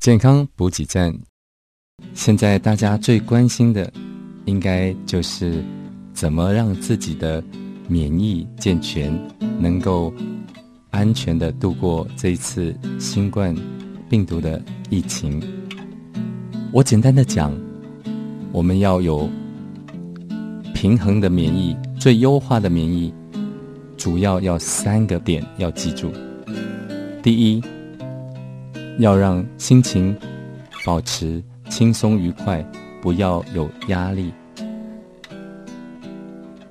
健康补给站，现在大家最关心的，应该就是怎么让自己的免疫健全，能够安全的度过这一次新冠病毒的疫情。我简单的讲，我们要有平衡的免疫，最优化的免疫，主要要三个点要记住。第一。要让心情保持轻松愉快，不要有压力。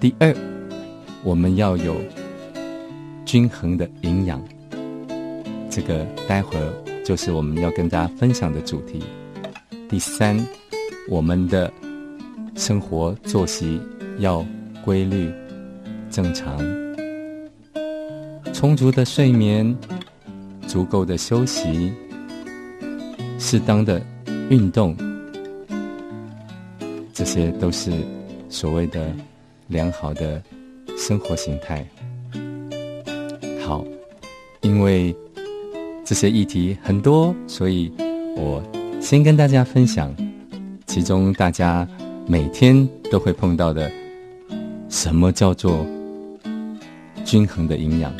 第二，我们要有均衡的营养，这个待会儿就是我们要跟大家分享的主题。第三，我们的生活作息要规律、正常，充足的睡眠，足够的休息。适当的运动，这些都是所谓的良好的生活形态。好，因为这些议题很多，所以我先跟大家分享其中大家每天都会碰到的什么叫做均衡的营养。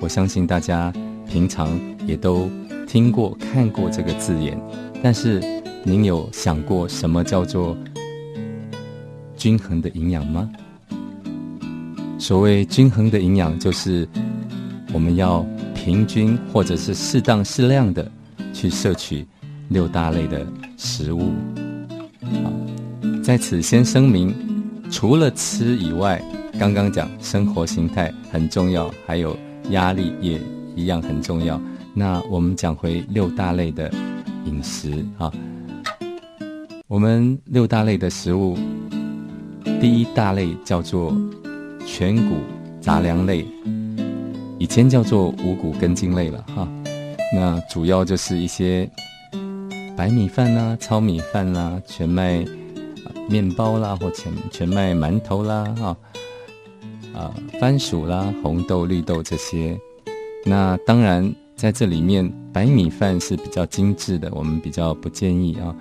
我相信大家平常也都。听过、看过这个字眼，但是您有想过什么叫做均衡的营养吗？所谓均衡的营养，就是我们要平均或者是适当适量的去摄取六大类的食物。好，在此先声明，除了吃以外，刚刚讲生活形态很重要，还有压力也一样很重要。那我们讲回六大类的饮食啊，我们六大类的食物，第一大类叫做全谷杂粮类，前叫做五谷根茎类了哈。那主要就是一些白米饭啦、糙米饭啦、全麦面包啦或全全麦馒头啦哈，啊番薯啦、红豆、绿豆这些。那当然。在这里面，白米饭是比较精致的，我们比较不建议啊。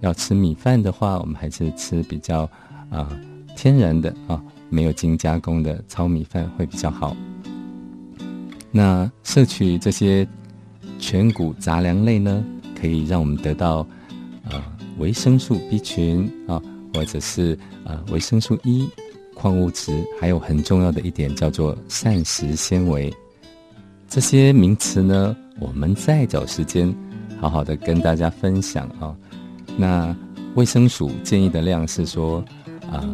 要吃米饭的话，我们还是吃比较啊天然的啊，没有精加工的糙米饭会比较好。那摄取这些全谷杂粮类呢，可以让我们得到啊维生素 B 群啊，或者是啊维生素 E、矿物质，还有很重要的一点叫做膳食纤维。这些名词呢，我们再找时间好好的跟大家分享啊。那卫生署建议的量是说，啊，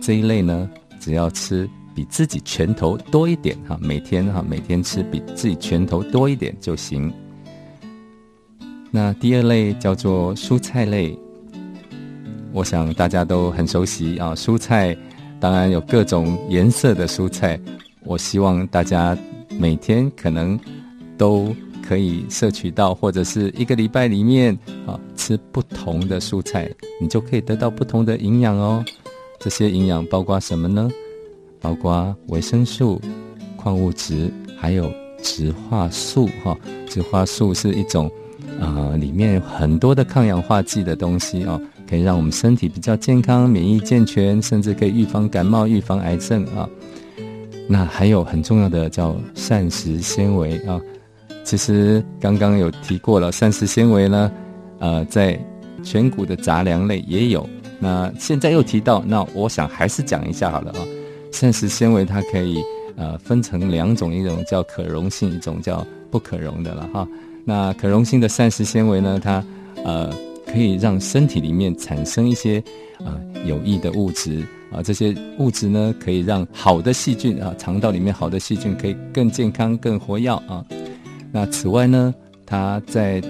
这一类呢，只要吃比自己拳头多一点哈，每天哈，每天吃比自己拳头多一点就行。那第二类叫做蔬菜类，我想大家都很熟悉啊。蔬菜当然有各种颜色的蔬菜，我希望大家。每天可能都可以摄取到，或者是一个礼拜里面啊吃不同的蔬菜，你就可以得到不同的营养哦。这些营养包括什么呢？包括维生素、矿物质，还有植化素。哈，植化素是一种啊里面有很多的抗氧化剂的东西哦，可以让我们身体比较健康、免疫健全，甚至可以预防感冒、预防癌症啊。那还有很重要的叫膳食纤维啊，其实刚刚有提过了，膳食纤维呢，呃，在全谷的杂粮类也有。那现在又提到，那我想还是讲一下好了啊。膳食纤维它可以呃分成两种，一种叫可溶性，一种叫不可溶的了哈。那可溶性的膳食纤维呢，它呃可以让身体里面产生一些呃有益的物质。啊，这些物质呢，可以让好的细菌啊，肠道里面好的细菌可以更健康、更活跃啊。那此外呢，它在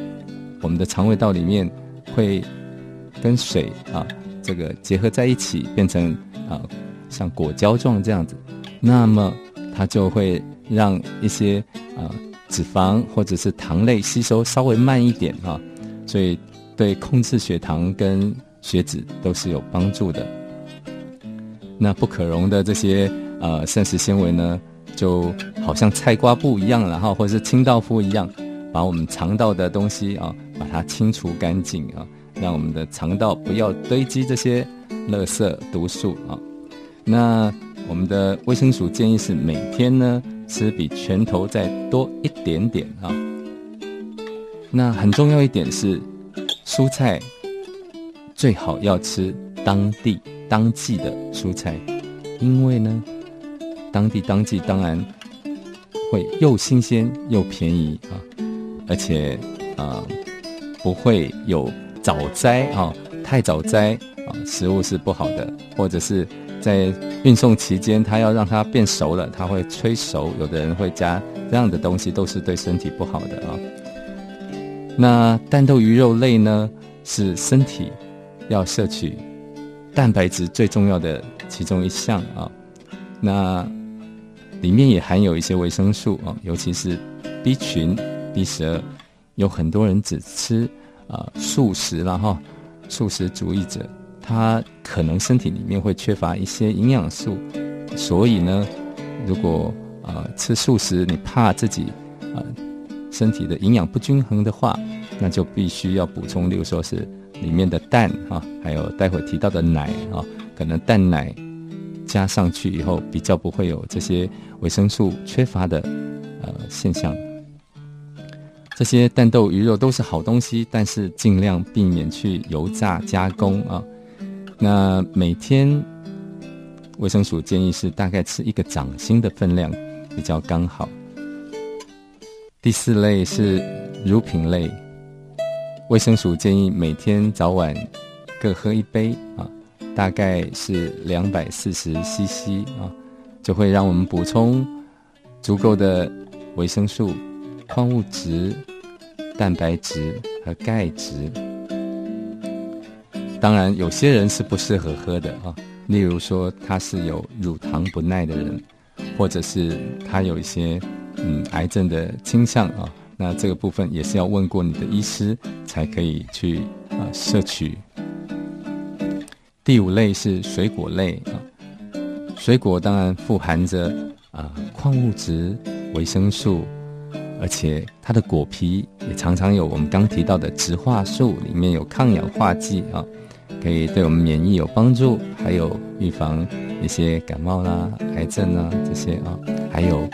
我们的肠胃道里面会跟水啊这个结合在一起，变成啊像果胶状这样子。那么它就会让一些啊脂肪或者是糖类吸收稍微慢一点啊，所以对控制血糖跟血脂都是有帮助的。那不可溶的这些呃膳食纤维呢，就好像菜瓜布一样，然后或者是清道夫一样，把我们肠道的东西啊，把它清除干净啊，让我们的肠道不要堆积这些垃圾毒素啊。那我们的卫生署建议是每天呢吃比拳头再多一点点啊。那很重要一点是，蔬菜最好要吃当地。当季的蔬菜，因为呢，当地当季当然会又新鲜又便宜啊，而且啊不会有早摘啊，太早摘啊，食物是不好的，或者是在运送期间，它要让它变熟了，它会催熟，有的人会加这样的东西，都是对身体不好的啊。那蛋豆鱼肉类呢，是身体要摄取。蛋白质最重要的其中一项啊，那里面也含有一些维生素啊，尤其是 B 群、B 十二。有很多人只吃啊素食了哈，素食主义者，他可能身体里面会缺乏一些营养素，所以呢，如果啊吃素食，你怕自己啊身体的营养不均衡的话，那就必须要补充，例如说是。里面的蛋啊，还有待会提到的奶啊，可能蛋奶加上去以后，比较不会有这些维生素缺乏的呃现象。这些蛋豆鱼肉都是好东西，但是尽量避免去油炸加工啊。那每天卫生署建议是大概吃一个掌心的分量比较刚好。第四类是乳品类。卫生署建议每天早晚各喝一杯啊，大概是两百四十 CC 啊，就会让我们补充足够的维生素、矿物质、蛋白质和钙质。当然，有些人是不适合喝的啊，例如说他是有乳糖不耐的人，或者是他有一些嗯癌症的倾向啊。那这个部分也是要问过你的医师才可以去啊摄取。第五类是水果类啊，水果当然富含着啊矿物质、维生素，而且它的果皮也常常有我们刚提到的植化素，里面有抗氧化剂啊，可以对我们免疫有帮助，还有预防一些感冒啦、癌症啊这些啊，还有。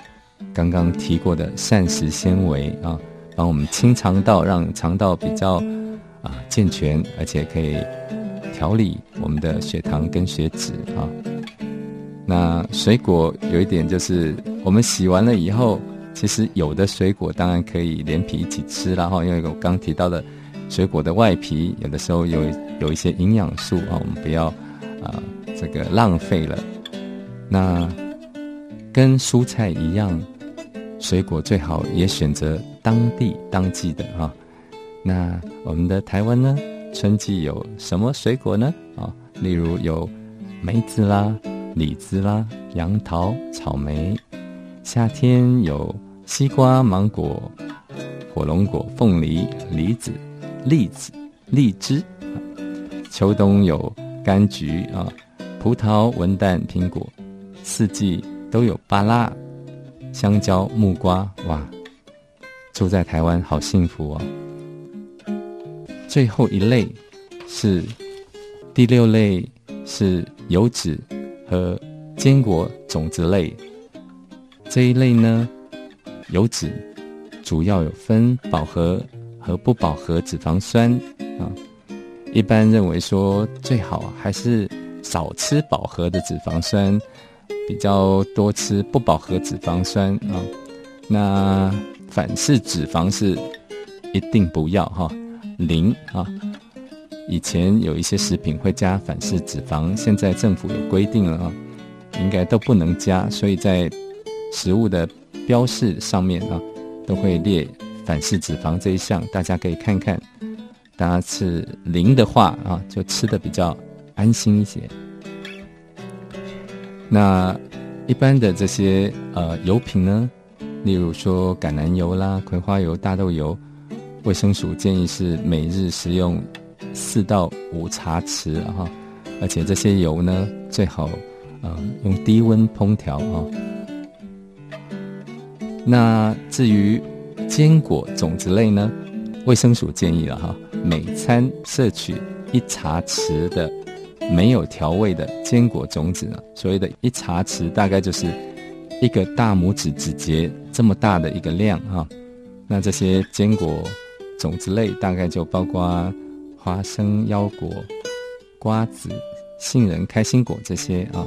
刚刚提过的膳食纤维啊，帮我们清肠道，让肠道比较啊健全，而且可以调理我们的血糖跟血脂啊。那水果有一点就是，我们洗完了以后，其实有的水果当然可以连皮一起吃了哈，因为我刚提到的水果的外皮有的时候有有一些营养素啊，我们不要啊这个浪费了。那跟蔬菜一样。水果最好也选择当地当季的哈。那我们的台湾呢？春季有什么水果呢？啊，例如有梅子啦、李子啦、杨桃、草莓。夏天有西瓜、芒果、火龙果、凤梨、梨子、栗子、荔枝。秋冬有柑橘啊、葡萄、文旦、苹果。四季都有芭拉。香蕉、木瓜，哇！住在台湾好幸福哦。最后一类是第六类，是油脂和坚果种子类。这一类呢，油脂主要有分饱和和不饱和脂肪酸啊。一般认为说，最好还是少吃饱和的脂肪酸。比较多吃不饱和脂肪酸啊，那反式脂肪是一定不要哈，零啊。以前有一些食品会加反式脂肪，现在政府有规定了啊，应该都不能加，所以在食物的标示上面啊，都会列反式脂肪这一项，大家可以看看。大家吃零的话啊，就吃的比较安心一些。那一般的这些呃油品呢，例如说橄榄油啦、葵花油、大豆油，卫生署建议是每日食用四到五茶匙哈，而且这些油呢最好呃用低温烹调啊。那至于坚果种子类呢，卫生署建议了哈，每餐摄取一茶匙的没有调味的坚果种子呢，所谓的一茶匙大概就是。一个大拇指指节这么大的一个量哈，那这些坚果种子类大概就包括花生、腰果、瓜子、杏仁、开心果这些啊，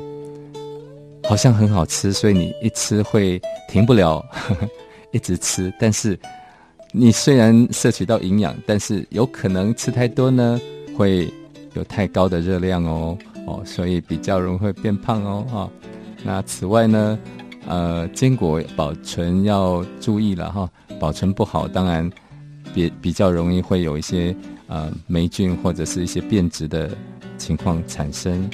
好像很好吃，所以你一吃会停不了，一直吃。但是你虽然摄取到营养，但是有可能吃太多呢，会有太高的热量哦哦，所以比较容易会变胖哦哈。那此外呢？呃，坚果保存要注意了哈，保存不好，当然比比较容易会有一些呃霉菌或者是一些变质的情况产生。